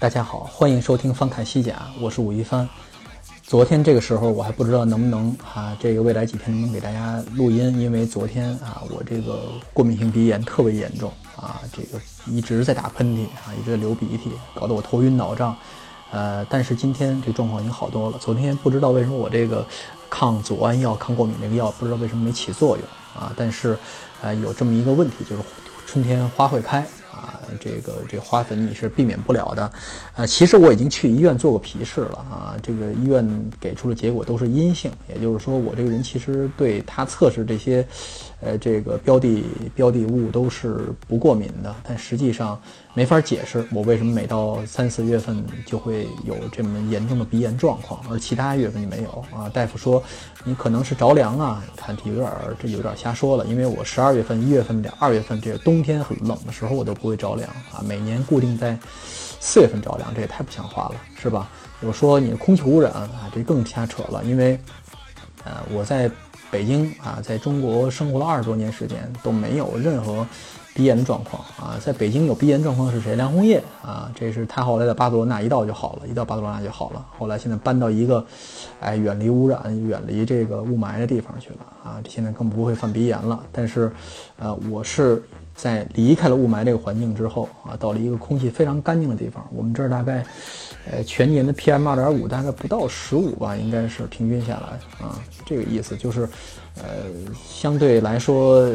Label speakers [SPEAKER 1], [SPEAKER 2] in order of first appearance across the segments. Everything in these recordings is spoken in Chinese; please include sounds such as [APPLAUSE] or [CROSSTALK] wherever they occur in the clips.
[SPEAKER 1] 大家好，欢迎收听翻看西甲，我是武一帆。昨天这个时候我还不知道能不能啊，这个未来几天能不能给大家录音，因为昨天啊，我这个过敏性鼻炎特别严重啊，这个一直在打喷嚏啊，一直在流鼻涕，搞得我头晕脑胀。呃，但是今天这状况已经好多了。昨天不知道为什么我这个抗组胺药、抗过敏这个药不知道为什么没起作用啊，但是呃有这么一个问题，就是春天花会开。啊，这个这花粉你是避免不了的，啊，其实我已经去医院做过皮试了啊，这个医院给出的结果都是阴性，也就是说我这个人其实对他测试这些，呃，这个标的标的物都是不过敏的，但实际上没法解释我为什么每到三四月份就会有这么严重的鼻炎状况，而其他月份就没有啊。大夫说你可能是着凉啊，看有点这有点瞎说了，因为我十二月份、一月份、两二月份这个冬天很冷的时候我都不。会着凉啊，每年固定在四月份着凉，这也太不像话了，是吧？我说你空气污染啊，这更瞎扯了。因为，呃，我在北京啊，在中国生活了二十多年时间，都没有任何鼻炎的状况啊。在北京有鼻炎状况是谁？梁红叶啊，这是他后来在巴塞罗那一到就好了，一到巴塞罗那就好了。后来现在搬到一个，哎，远离污染、远离这个雾霾的地方去了啊，现在更不会犯鼻炎了。但是，呃，我是。在离开了雾霾这个环境之后啊，到了一个空气非常干净的地方。我们这儿大概，呃，全年的 PM 二点五大概不到十五吧，应该是平均下来啊，这个意思就是，呃，相对来说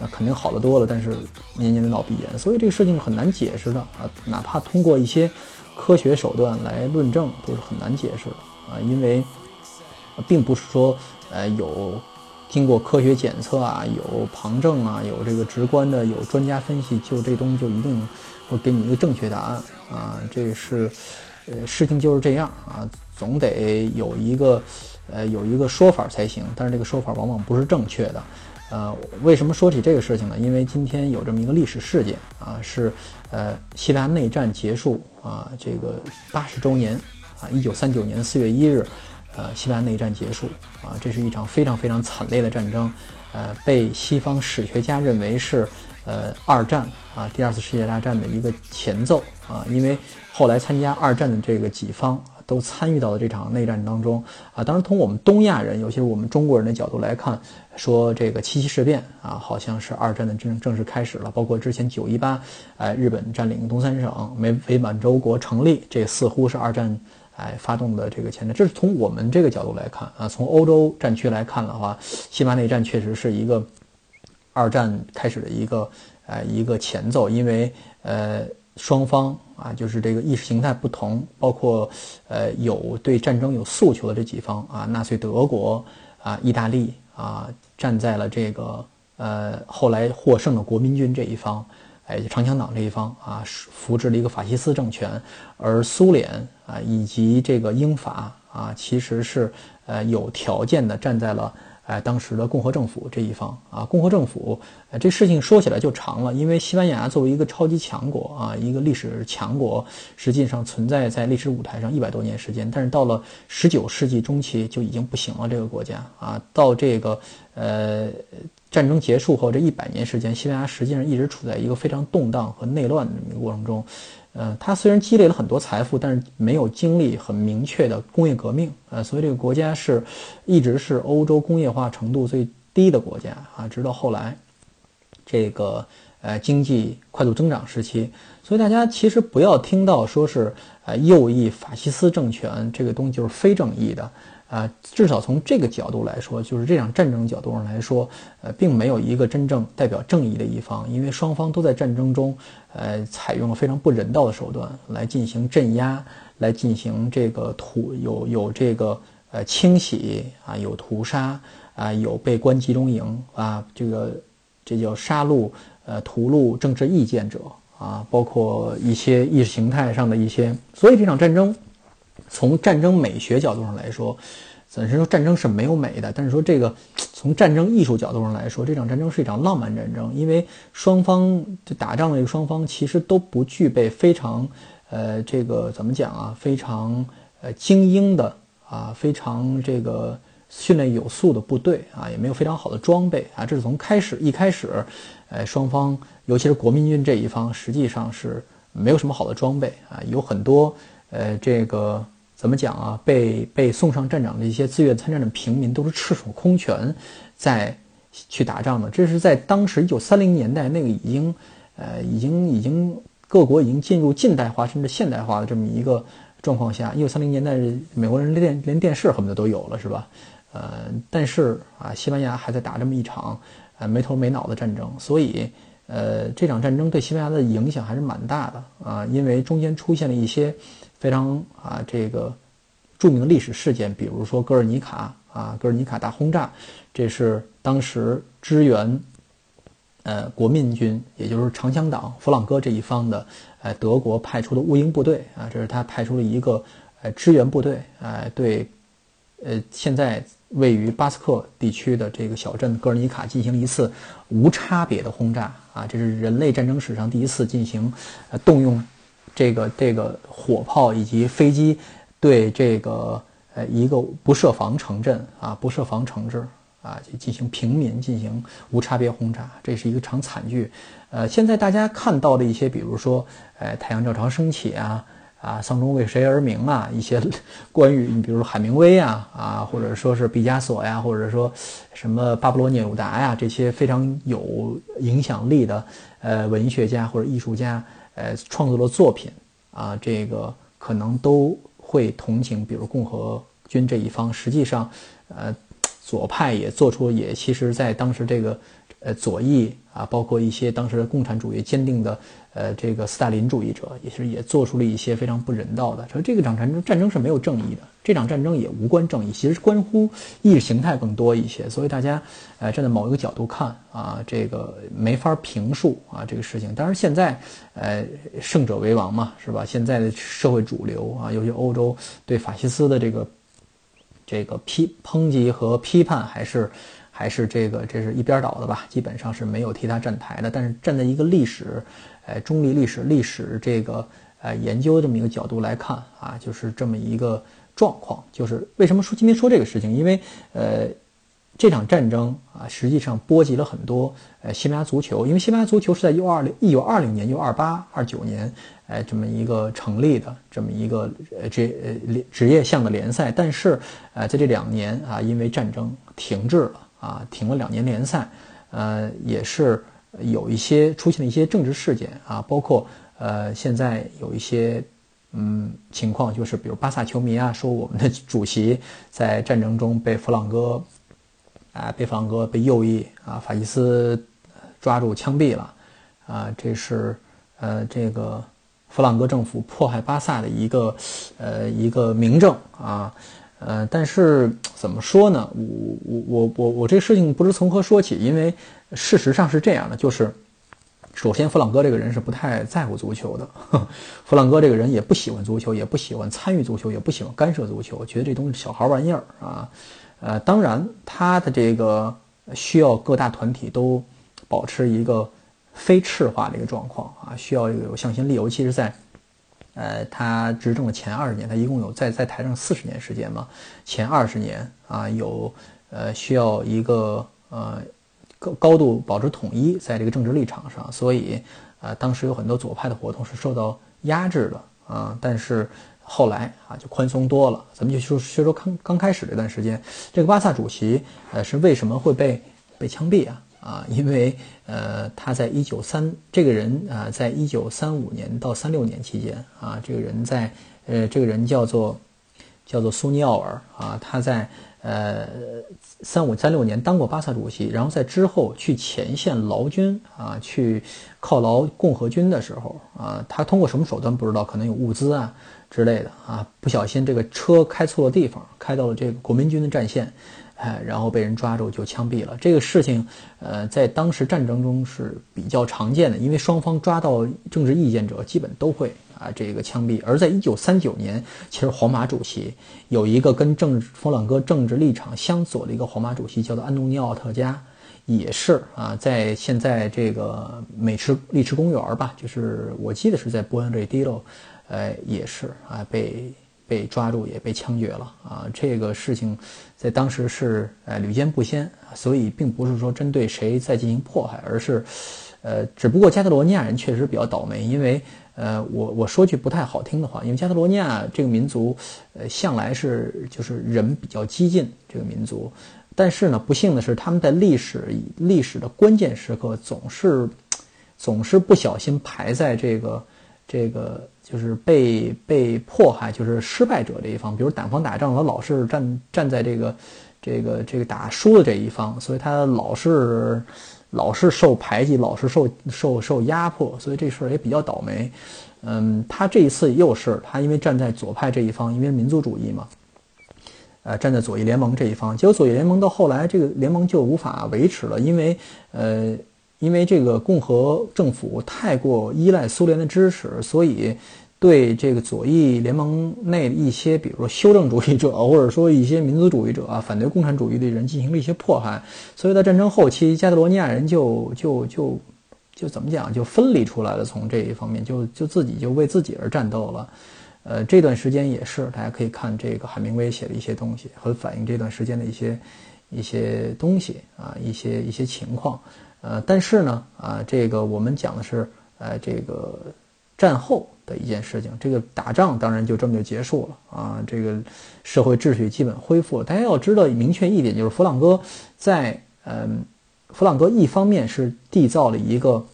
[SPEAKER 1] 那肯定好得多了，但是年年的闹鼻炎，所以这个事情很难解释的啊，哪怕通过一些科学手段来论证，都是很难解释的啊，因为并不是说呃有。经过科学检测啊，有旁证啊，有这个直观的，有专家分析，就这东西就一定会给你一个正确答案啊。这是，呃，事情就是这样啊，总得有一个，呃，有一个说法才行。但是这个说法往往不是正确的。呃，为什么说起这个事情呢？因为今天有这么一个历史事件啊，是呃，西班牙内战结束啊，这个八十周年啊，一九三九年四月一日。呃，西班牙内战结束啊，这是一场非常非常惨烈的战争，呃，被西方史学家认为是呃二战啊第二次世界大战的一个前奏啊，因为后来参加二战的这个几方都参与到了这场内战当中啊。当然，从我们东亚人，尤其是我们中国人的角度来看，说这个七七事变啊，好像是二战的正正式开始了。包括之前九一八，哎，日本占领东三省，美伪满洲国成立，这似乎是二战。哎，发动的这个前瞻，这是从我们这个角度来看啊。从欧洲战区来看的话，西班牙内战确实是一个二战开始的一个呃一个前奏，因为呃双方啊就是这个意识形态不同，包括呃有对战争有诉求的这几方啊，纳粹德国啊、意大利啊站在了这个呃后来获胜的国民军这一方。哎，长枪党这一方啊，扶植了一个法西斯政权，而苏联啊以及这个英法啊，其实是呃有条件的站在了哎当时的共和政府这一方啊。共和政府，这事情说起来就长了，因为西班牙作为一个超级强国啊，一个历史强国，实际上存在在历史舞台上一百多年时间，但是到了十九世纪中期就已经不行了，这个国家啊，到这个呃。战争结束后这一百年时间，西班牙实际上一直处在一个非常动荡和内乱的这么一个过程中。呃，它虽然积累了很多财富，但是没有经历很明确的工业革命。呃，所以这个国家是一直是欧洲工业化程度最低的国家啊。直到后来，这个呃经济快速增长时期，所以大家其实不要听到说是呃右翼法西斯政权这个东西就是非正义的。啊，至少从这个角度来说，就是这场战争角度上来说，呃，并没有一个真正代表正义的一方，因为双方都在战争中，呃，采用了非常不人道的手段来进行镇压，来进行这个屠，有有这个呃清洗啊，有屠杀啊，有被关集中营啊，这个这叫杀戮呃屠戮政治意见者啊，包括一些意识形态上的一些，所以这场战争从战争美学角度上来说，咱是说战争是没有美的，但是说这个从战争艺术角度上来说，这场战争是一场浪漫战争，因为双方就打仗的这个双方其实都不具备非常呃这个怎么讲啊，非常呃精英的啊，非常这个。训练有素的部队啊，也没有非常好的装备啊，这是从开始一开始，呃，双方尤其是国民军这一方，实际上是没有什么好的装备啊，有很多呃，这个怎么讲啊，被被送上战场的一些自愿参战的平民都是赤手空拳在去打仗的，这是在当时一九三零年代那个已经呃已经已经各国已经进入近代化甚至现代化的这么一个状况下，一九三零年代美国人连连电视恨不得都有了是吧？呃，但是啊，西班牙还在打这么一场呃没头没脑的战争，所以呃这场战争对西班牙的影响还是蛮大的啊，因为中间出现了一些非常啊这个著名的历史事件，比如说戈尔尼卡啊，戈尔尼卡大轰炸，这是当时支援呃国民军，也就是长枪党弗朗哥这一方的呃德国派出的乌鹰部队啊，这是他派出了一个呃支援部队啊对呃现在。位于巴斯克地区的这个小镇戈尔尼卡进行一次无差别的轰炸啊，这是人类战争史上第一次进行动用这个这个火炮以及飞机对这个呃一个不设防城镇啊不设防城市啊进行平民进行无差别轰炸，这是一个场惨剧。呃，现在大家看到的一些，比如说，呃，太阳照常升起啊。啊，丧钟为谁而鸣啊？一些 [LAUGHS] 关于你，比如说海明威啊，啊，或者说是毕加索呀，或者说什么巴勃罗涅鲁达呀，这些非常有影响力的呃文学家或者艺术家，呃创作的作品啊，这个可能都会同情，比如共和军这一方。实际上，呃，左派也做出也，其实在当时这个呃左翼啊，包括一些当时的共产主义坚定的。呃，这个斯大林主义者也是也做出了一些非常不人道的。说这个场战争战争是没有正义的，这场战争也无关正义，其实关乎意识形态更多一些。所以大家，呃，站在某一个角度看啊，这个没法评述啊这个事情。当然现在，呃，胜者为王嘛，是吧？现在的社会主流啊，尤其欧洲对法西斯的这个这个批抨击和批判还是。还是这个，这是一边倒的吧，基本上是没有替他站台的。但是站在一个历史，呃，中立历史历史这个呃研究这么一个角度来看啊，就是这么一个状况。就是为什么说今天说这个事情？因为呃，这场战争啊，实际上波及了很多呃西班牙足球。因为西班牙足球是在一九二零一九二零年、一九二八、二九年，哎，这么一个成立的这么一个呃职呃职业项的联赛。但是呃，在这两年啊，因为战争停滞了。啊，停了两年联赛，呃，也是有一些出现了一些政治事件啊，包括呃，现在有一些嗯情况，就是比如巴萨球迷啊，说我们的主席在战争中被弗朗哥啊，被弗朗哥被右翼啊，法西斯抓住枪毙了啊，这是呃这个弗朗哥政府迫害巴萨的一个呃一个明证啊。呃，但是怎么说呢？我我我我我这事情不知从何说起，因为事实上是这样的，就是首先弗朗哥这个人是不太在乎足球的，[LAUGHS] 弗朗哥这个人也不喜欢足球，也不喜欢参与足球，也不喜欢干涉足球，觉得这东西小孩玩意儿啊。呃，当然他的这个需要各大团体都保持一个非赤化的一个状况啊，需要有向心力，尤其是在。呃，他执政的前二十年，他一共有在在台上四十年时间嘛。前二十年啊，有呃需要一个呃高高度保持统一，在这个政治立场上，所以啊，当时有很多左派的活动是受到压制的啊。但是后来啊，就宽松多了。咱们就说说说刚刚开始这段时间，这个巴萨主席呃是为什么会被被枪毙啊？啊，因为呃，他在一九三这个人啊，在一九三五年到三六年期间啊，这个人在呃，这个人叫做叫做苏尼奥尔啊，他在呃三五三六年当过巴萨主席，然后在之后去前线劳军啊，去犒劳共和军的时候啊，他通过什么手段不知道，可能有物资啊之类的啊，不小心这个车开错了地方，开到了这个国民军的战线。哎，然后被人抓住就枪毙了。这个事情，呃，在当时战争中是比较常见的，因为双方抓到政治意见者，基本都会啊这个枪毙。而在一九三九年，其实皇马主席有一个跟政治佛朗哥政治立场相左的一个皇马主席，叫做安东尼奥特加，也是啊，在现在这个美池丽池公园吧，就是我记得是在波恩瑞迪洛，呃，也是啊被。被抓住也被枪决了啊！这个事情在当时是呃屡见不鲜，所以并不是说针对谁在进行迫害，而是，呃，只不过加泰罗尼亚人确实比较倒霉，因为呃，我我说句不太好听的话，因为加泰罗尼亚这个民族，呃，向来是就是人比较激进这个民族，但是呢，不幸的是他们在历史历史的关键时刻总是总是不小心排在这个这个。就是被被迫害，就是失败者这一方，比如打方打仗，他老是站站在这个这个这个打输的这一方，所以他老是老是受排挤，老是受受受压迫，所以这事儿也比较倒霉。嗯，他这一次又是他因为站在左派这一方，因为民族主义嘛，呃，站在左翼联盟这一方，结果左翼联盟到后来这个联盟就无法维持了，因为呃。因为这个共和政府太过依赖苏联的支持，所以对这个左翼联盟内一些，比如说修正主义者，或者说一些民族主义者啊，反对共产主义的人进行了一些迫害。所以在战争后期，加泰罗尼亚人就就就就怎么讲，就分离出来了，从这一方面就就自己就为自己而战斗了。呃，这段时间也是，大家可以看这个海明威写的一些东西，很反映这段时间的一些一些东西啊，一些一些情况。呃，但是呢，啊，这个我们讲的是，呃，这个战后的一件事情，这个打仗当然就这么就结束了啊，这个社会秩序基本恢复了。大家要知道，明确一点就是，弗朗哥在，嗯，弗朗哥一方面是缔造了一个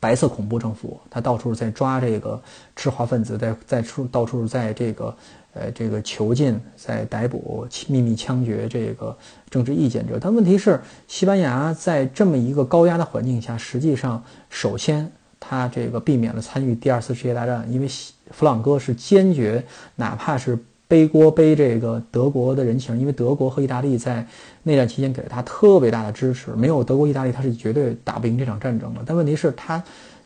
[SPEAKER 1] 白色恐怖政府，他到处在抓这个赤化分子，在在处到处在这个。呃，这个囚禁、在逮捕、秘密枪决这个政治意见者，但问题是，西班牙在这么一个高压的环境下，实际上，首先他这个避免了参与第二次世界大战，因为弗朗哥是坚决，哪怕是背锅背这个德国的人情，因为德国和意大利在内战期间给了他特别大的支持，没有德国、意大利，他是绝对打不赢这场战争的。但问题是，他。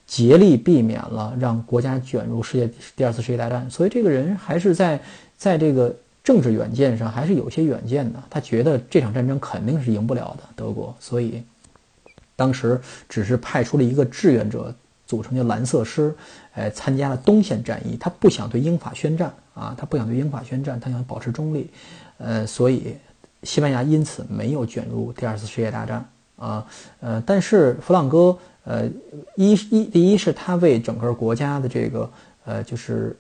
[SPEAKER 1] 竭力避免了让国家卷入世界第二次世界大战，所以这个人还是在在这个政治远见上还是有些远见的。他觉得这场战争肯定是赢不了的德国，所以当时只是派出了一个志愿者组成的蓝色师，哎，参加了东线战役。他不想对英法宣战啊，他不想对英法宣战，他想保持中立。呃，所以西班牙因此没有卷入第二次世界大战啊。呃，但是弗朗哥。呃，一一第一是他为整个国家的这个呃，就是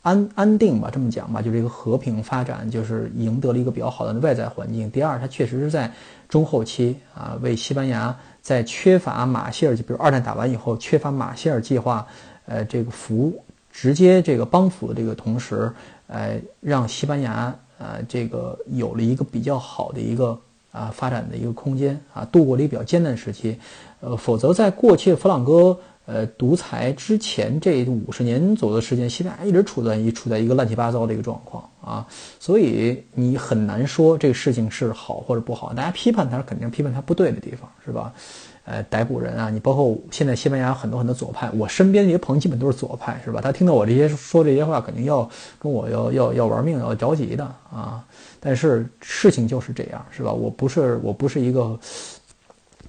[SPEAKER 1] 安安定吧，这么讲吧，就是一个和平发展，就是赢得了一个比较好的外在环境。第二，他确实是在中后期啊，为西班牙在缺乏马歇尔，就比如二战打完以后缺乏马歇尔计划，呃，这个扶直接这个帮扶的这个同时，呃，让西班牙呃这个有了一个比较好的一个啊发展的一个空间啊，度过了一个比较艰难时期。呃，否则在过去弗朗哥呃独裁之前这五十年左右的时间，西班牙一直处在一处在一个乱七八糟的一个状况啊，所以你很难说这个事情是好或者不好。大家批判他，肯定批判他不对的地方，是吧？呃，逮捕人啊，你包括现在西班牙很多很多左派，我身边这些朋友基本都是左派，是吧？他听到我这些说这些话，肯定要跟我要要要玩命，要着急的啊。但是事情就是这样，是吧？我不是我不是一个。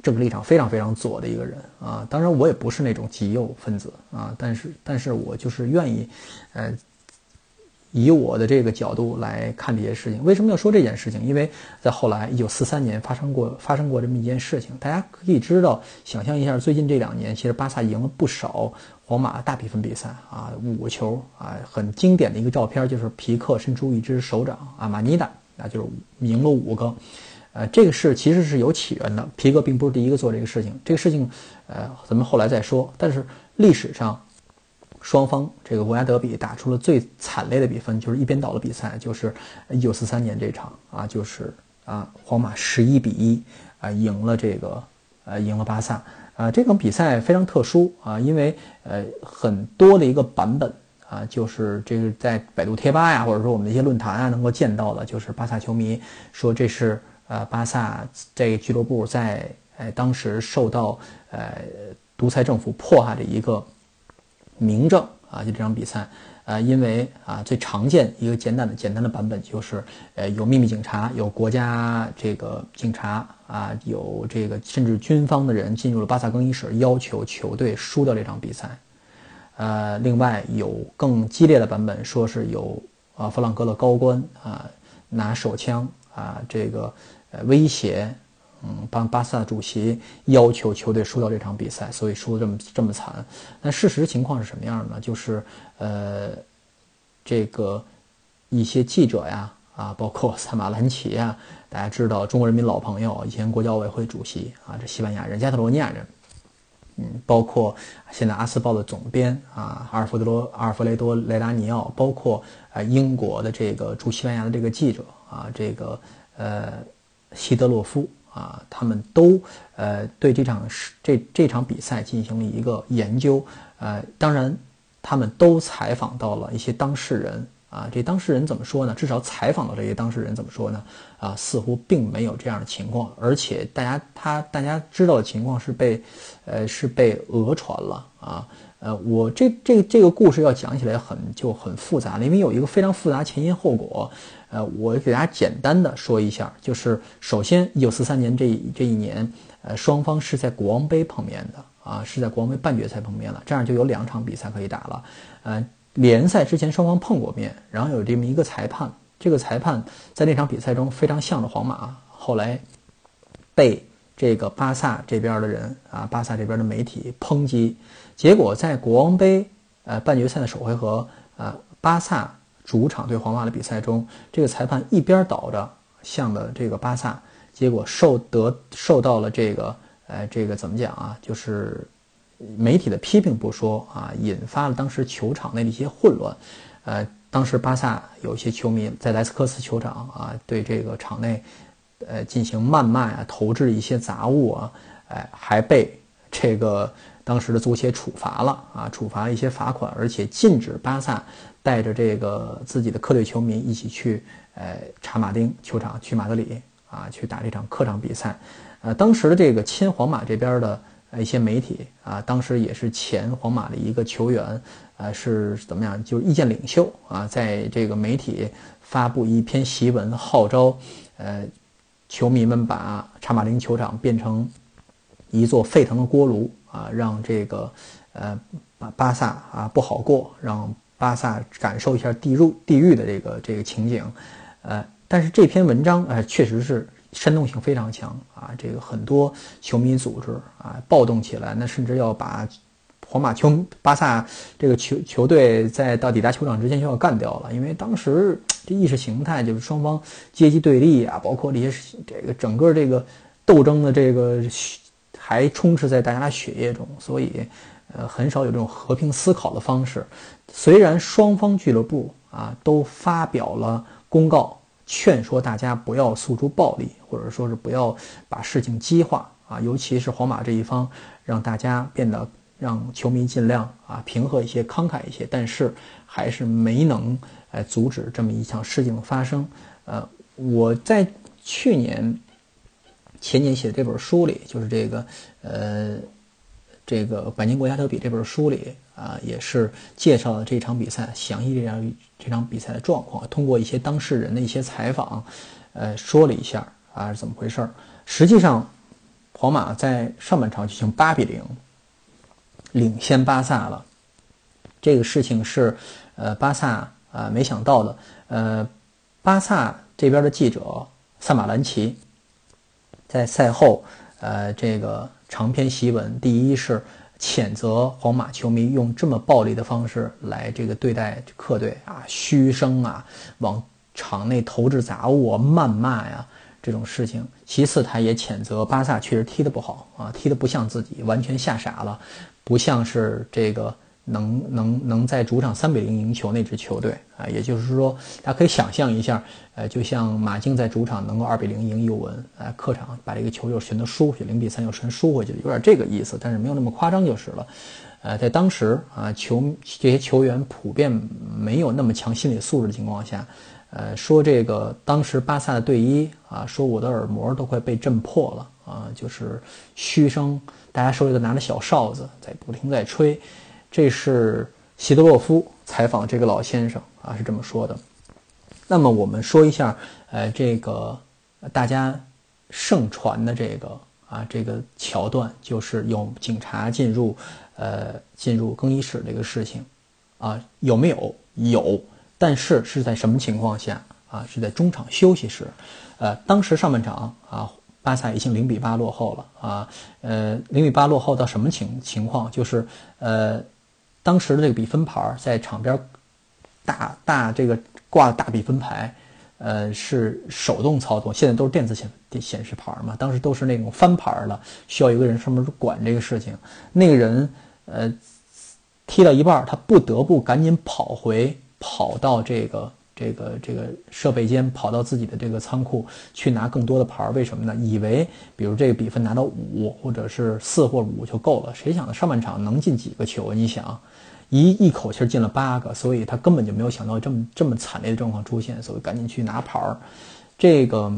[SPEAKER 1] 政治立场非常非常左的一个人啊，当然我也不是那种极右分子啊，但是但是我就是愿意，呃，以我的这个角度来看这些事情。为什么要说这件事情？因为在后来一九四三年发生过发生过这么一件事情，大家可以知道，想象一下，最近这两年其实巴萨赢了不少皇马大比分比赛啊，五个球啊，很经典的一个照片就是皮克伸出一只手掌啊，马尼达啊，就是赢了五个。呃，这个事其实是有起源的，皮革并不是第一个做这个事情。这个事情，呃，咱们后来再说。但是历史上，双方这个国家德比打出了最惨烈的比分，就是一边倒的比赛，就是一九四三年这场啊，就是啊，皇马十一比一啊赢了这个呃赢了巴萨啊。这场比赛非常特殊啊，因为呃很多的一个版本啊，就是这个在百度贴吧呀，或者说我们的一些论坛啊能够见到的，就是巴萨球迷说这是。呃，巴萨这个俱乐部在呃当时受到呃独裁政府迫害的一个明证啊，就这场比赛。呃，因为啊，最常见一个简单的简单的版本就是，呃，有秘密警察，有国家这个警察啊，有这个甚至军方的人进入了巴萨更衣室，要求球队输掉这场比赛。呃，另外有更激烈的版本，说是有啊，弗朗哥的高官啊，拿手枪啊，这个呃威胁，嗯，巴巴萨主席要求球队输掉这场比赛，所以输的这么这么惨。那事实情况是什么样的呢？就是呃，这个一些记者呀，啊，包括萨马兰奇呀，大家知道中国人民老朋友，以前国家奥委会主席啊，这西班牙人，加泰罗尼亚人。嗯，包括现在《阿斯报》的总编啊，阿尔弗德罗阿尔弗雷多雷达尼奥，包括啊英国的这个驻西班牙的这个记者啊，这个呃希德洛夫啊，他们都呃对这场是这这场比赛进行了一个研究，呃，当然他们都采访到了一些当事人。啊，这当事人怎么说呢？至少采访到这些当事人怎么说呢？啊，似乎并没有这样的情况，而且大家他大家知道的情况是被，呃，是被讹传了啊。呃，我这这这个故事要讲起来很就很复杂了，因为有一个非常复杂前因后果。呃，我给大家简单的说一下，就是首先，一九四三年这这一年，呃，双方是在国王杯碰面的啊，是在国王杯半决赛碰面了，这样就有两场比赛可以打了，呃。联赛之前双方碰过面，然后有这么一个裁判，这个裁判在那场比赛中非常向着皇马，后来被这个巴萨这边的人啊，巴萨这边的媒体抨击，结果在国王杯呃半决赛的首回合，呃巴萨主场对皇马的比赛中，这个裁判一边倒着向的这个巴萨，结果受得受到了这个呃这个怎么讲啊，就是。媒体的批评不说啊，引发了当时球场内的一些混乱。呃，当时巴萨有一些球迷在莱斯科斯球场啊，对这个场内呃进行谩骂啊，投掷一些杂物啊，哎，还被这个当时的足协处罚了啊，处罚一些罚款，而且禁止巴萨带着这个自己的客队球迷一起去呃查马丁球场去马德里啊去打这场客场比赛。呃，当时的这个亲皇马这边的。一些媒体啊，当时也是前皇马的一个球员，呃，是怎么样？就是意见领袖啊，在这个媒体发布一篇檄文，号召呃球迷们把查马丁球场变成一座沸腾的锅炉啊，让这个呃巴巴萨啊不好过，让巴萨感受一下地入地狱的这个这个情景，呃，但是这篇文章呃确实是。煽动性非常强啊！这个很多球迷组织啊暴动起来，那甚至要把皇马球巴萨这个球球队在到抵达球场之前就要干掉了，因为当时这意识形态就是双方阶级对立啊，包括这些这个整个这个斗争的这个还充斥在大家血液中，所以呃很少有这种和平思考的方式。虽然双方俱乐部啊都发表了公告。劝说大家不要诉诸暴力，或者说是不要把事情激化啊，尤其是皇马这一方，让大家变得让球迷尽量啊平和一些、慷慨一些，但是还是没能呃阻止这么一场事情的发生。呃，我在去年、前年写的这本书里，就是这个呃这个《百年国家德比》这本书里。啊，也是介绍了这场比赛详细这样这场比赛的状况，通过一些当事人的一些采访，呃，说了一下啊是怎么回事儿。实际上，皇马在上半场就经八比零领先巴萨了。这个事情是呃巴萨啊没想到的。呃，巴萨这边的记者萨马兰奇在赛后呃这个长篇檄文，第一是。谴责皇马球迷用这么暴力的方式来这个对待客队啊，嘘声啊，往场内投掷杂物啊，谩骂呀，这种事情。其次，他也谴责巴萨确实踢得不好啊，踢得不像自己，完全吓傻了，不像是这个。能能能在主场三比零赢球那支球队啊，也就是说，大家可以想象一下，呃，就像马竞在主场能够二比零赢尤文，呃，客场把这个球又全都输回去，零比三又全输回去，有点这个意思，但是没有那么夸张就是了。呃，在当时啊，球这些球员普遍没有那么强心理素质的情况下，呃，说这个当时巴萨的队医啊，说我的耳膜都快被震破了啊，就是嘘声，大家手里都拿着小哨子在不停在吹。这是希德洛夫采访这个老先生啊，是这么说的。那么我们说一下，呃，这个大家盛传的这个啊这个桥段，就是有警察进入呃进入更衣室这个事情啊，有没有？有。但是是在什么情况下啊？是在中场休息时，呃，当时上半场啊，巴萨已经零比八落后了啊，呃，零比八落后到什么情情况？就是呃，当时的这个比分牌在场边大大这个挂大比分牌，呃，是手动操作，现在都是电子显显示牌嘛，当时都是那种翻牌了，需要一个人上面管这个事情，那个人呃踢到一半，他不得不赶紧跑回。跑到这个这个这个设备间，跑到自己的这个仓库去拿更多的牌儿，为什么呢？以为比如这个比分拿到五或者是四或五就够了。谁想到上半场能进几个球？你想，一一口气进了八个，所以他根本就没有想到这么这么惨烈的状况出现，所以赶紧去拿牌儿。这个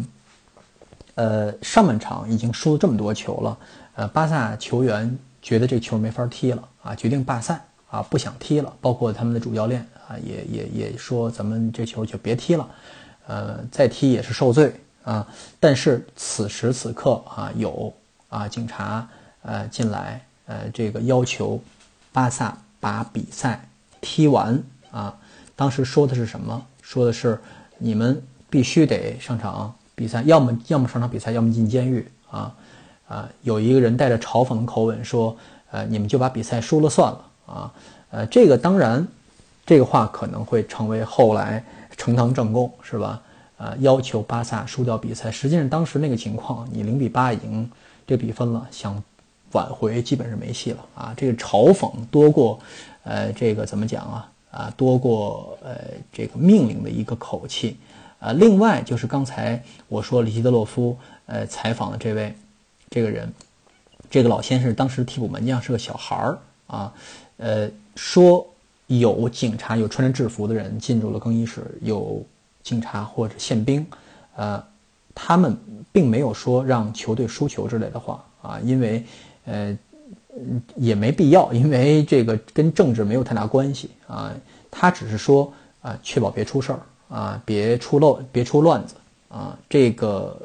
[SPEAKER 1] 呃，上半场已经输了这么多球了，呃，巴萨球员觉得这球没法踢了啊，决定罢赛啊，不想踢了，包括他们的主教练。啊，也也也说咱们这球就别踢了，呃，再踢也是受罪啊。但是此时此刻啊，有啊警察呃进来，呃这个要求巴萨把比赛踢完啊。当时说的是什么？说的是你们必须得上场比赛，要么要么上场比赛，要么进监狱啊啊。有一个人带着嘲讽的口吻说，呃，你们就把比赛输了算了啊。呃，这个当然。这个话可能会成为后来呈堂证供，是吧？呃，要求巴萨输掉比赛。实际上，当时那个情况，你零比八已经这比分了，想挽回基本是没戏了啊！这个嘲讽多过，呃，这个怎么讲啊？啊，多过呃这个命令的一个口气。啊，另外就是刚才我说里希德洛夫呃采访的这位这个人，这个老先生当时替补门将是个小孩儿啊，呃说。有警察，有穿着制服的人进入了更衣室，有警察或者宪兵，呃，他们并没有说让球队输球之类的话啊，因为呃也没必要，因为这个跟政治没有太大关系啊。他只是说啊，确保别出事儿啊，别出漏，别出乱子啊。这个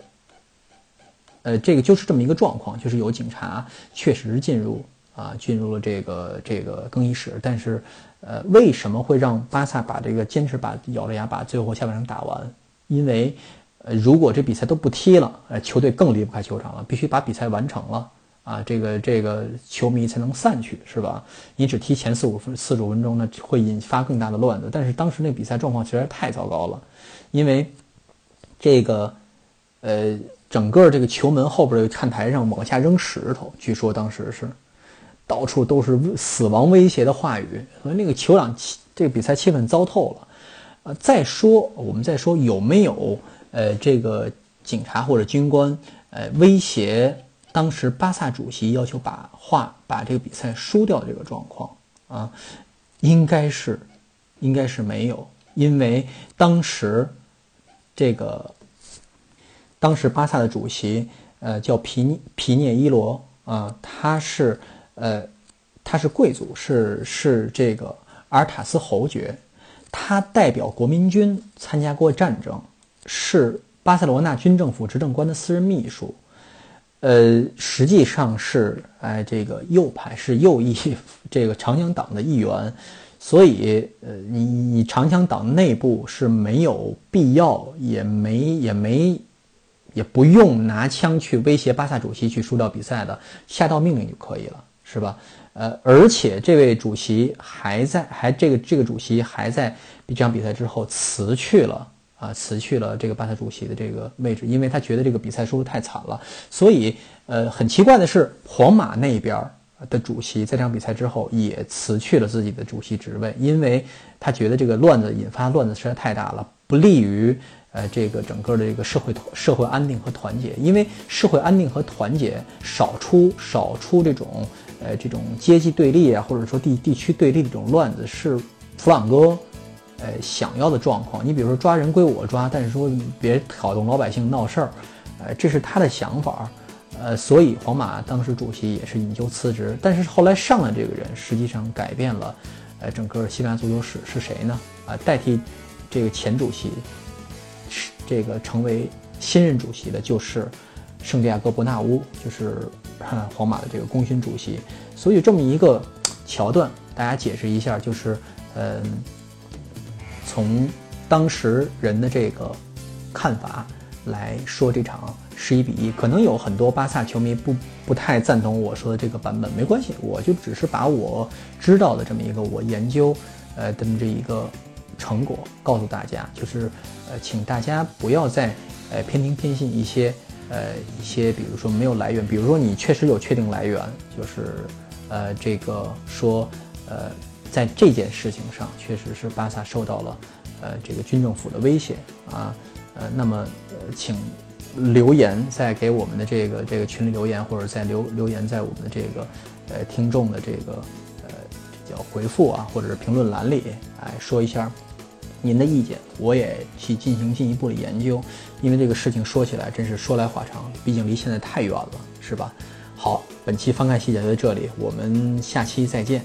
[SPEAKER 1] 呃，这个就是这么一个状况，就是有警察确实进入啊，进入了这个这个更衣室，但是。呃，为什么会让巴萨把这个坚持把咬着牙把最后下半场打完？因为，呃，如果这比赛都不踢了，呃，球队更离不开球场了，必须把比赛完成了啊，这个这个球迷才能散去，是吧？你只踢前四五分四十五分钟呢，会引发更大的乱子。但是当时那比赛状况实在是太糟糕了，因为这个，呃，整个这个球门后边的看台上往下扔石头，据说当时是。到处都是死亡威胁的话语，所以那个球场气，这个比赛气氛糟透了。呃，再说我们再说有没有呃这个警察或者军官呃威胁当时巴萨主席要求把话把这个比赛输掉这个状况啊？应该是应该是没有，因为当时这个当时巴萨的主席呃叫皮皮涅伊罗啊，他是。呃，他是贵族，是是这个阿尔塔斯侯爵，他代表国民军参加过战争，是巴塞罗那军政府执政官的私人秘书，呃，实际上是哎这个右派，是右翼这个长枪党的一员，所以呃，你你长枪党内部是没有必要，也没也没也不用拿枪去威胁巴萨主席去输掉比赛的，下道命令就可以了。是吧？呃，而且这位主席还在，还这个这个主席还在这场比赛之后辞去了啊，辞去了这个巴萨主席的这个位置，因为他觉得这个比赛输的太惨了。所以，呃，很奇怪的是，皇马那边的主席在这场比赛之后也辞去了自己的主席职位，因为他觉得这个乱子引发乱子实在太大了，不利于。呃，这个整个的这个社会社会安定和团结，因为社会安定和团结少出少出这种呃这种阶级对立啊，或者说地地区对立的这种乱子，是弗朗哥呃想要的状况。你比如说抓人归我抓，但是说别挑动老百姓闹事儿，呃，这是他的想法。呃，所以皇马当时主席也是引咎辞职。但是后来上来这个人实际上改变了，呃，整个西班牙足球史是谁呢？啊，代替这个前主席，是这个成为新任主席的就是圣地亚哥伯纳乌，就是皇马的这个功勋主席。所以这么一个桥段，大家解释一下，就是嗯，从当时人的这个看法来说这场。十一比一，可能有很多巴萨球迷不不太赞同我说的这个版本，没关系，我就只是把我知道的这么一个我研究，呃的这一个成果告诉大家，就是呃，请大家不要再呃偏听偏信一些呃一些，比如说没有来源，比如说你确实有确定来源，就是呃这个说呃在这件事情上确实是巴萨受到了呃这个军政府的威胁啊，呃那么呃请。留言在给我们的这个这个群里留言，或者在留留言在我们的这个呃听众的这个呃叫回复啊，或者是评论栏里，哎说一下您的意见，我也去进行进一步的研究，因为这个事情说起来真是说来话长，毕竟离现在太远了，是吧？好，本期翻看细节就在这里，我们下期再见。